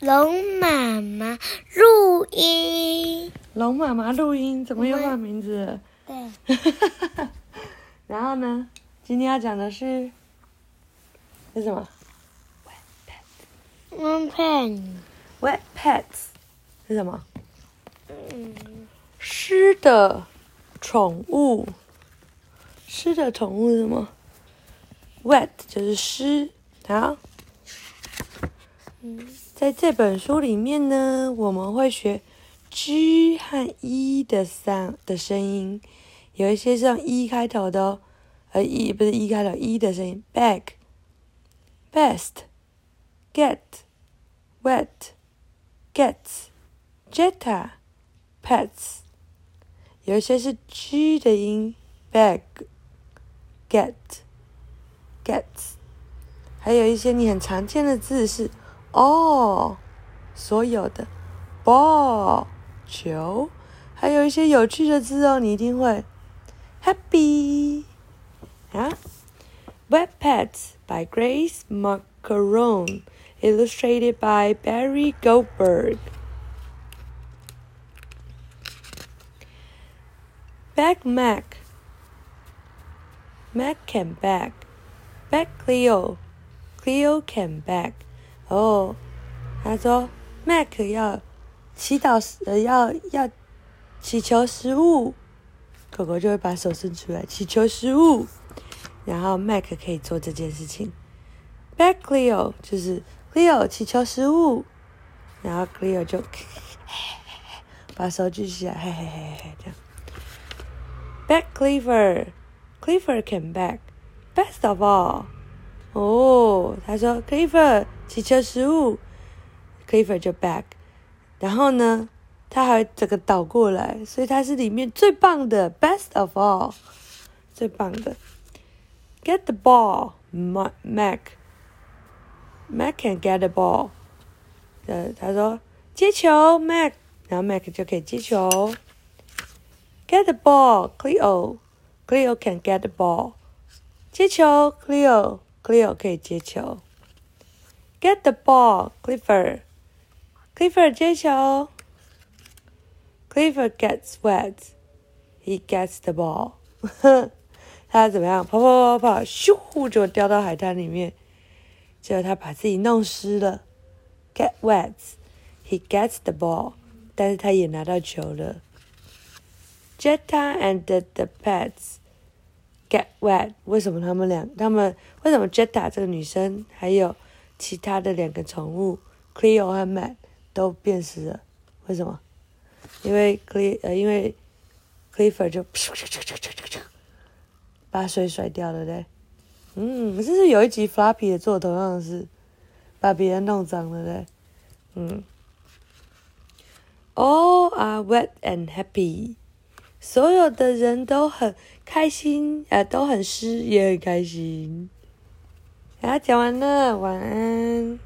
龙妈妈录音。龙妈妈录音怎么又换名字？对，然后呢？今天要讲的是是什么？Wet pen。？Wet pets 是什么？嗯，湿的宠物。湿的宠物是什么？Wet 就是湿。好，在这本书里面呢，我们会学 G 和 E 的三的声音，有一些是用 E 开头的哦，呃，E 不是 E 开头，E 的声音，bag、best、get、wet、gets、jetta、pets，有一些是 G 的音，bag、get、gets，还有一些你很常见的字是。哦，所有的 ball 球，还有一些有趣的字哦，你一定会 happy 啊。Wet Pets by Grace Macaron, illustrated by Barry Goldberg. Back Mac. Mac can back. Back Cleo. Cleo can back. 哦，他说 Mac 要祈祷呃要要祈求食物，狗狗就会把手伸出来祈求食物，然后 Mac 可以做这件事情。Back Cleo 就是 Cleo 祈求食物，然后 Cleo 就 把手举起来，嘿嘿嘿嘿这样。Back Cleaver Cleaver came back best of all。哦，他说 Cleaver 祈求食物，Cleaver 就 back，然后呢，他还整个倒过来，所以他是里面最棒的，best of all，最棒的。Get the ball, Mac. Mac can get the ball. 呃，他说接球，Mac，然后 Mac 就可以接球。Get the ball, Cleo. Cleo can get the ball. 接球，Cleo. Cleo 可以接球。Get the ball, Clifford. Clifford 接球。Clifford gets wet. He gets the ball. 他怎么样？跑跑跑跑，咻就掉到海滩里面。结果他把自己弄湿了。Get wet. He gets the ball. 但是他也拿到球了。Jetta and the, the pets Wet. 为什么他们两他们为什么 Jetta 这个女生还有其他的两个宠物 Cleo 和 Matt 都变湿了？为什么？因为 Cle 呃因为 Clifford 就 把水甩掉了，对。嗯，这是有一集 Floppy 也做同样的事，把别人弄脏了，对。嗯。All are wet and happy. 所有的人都很开心，呃，都很湿，也很开心。好，讲完了，晚安。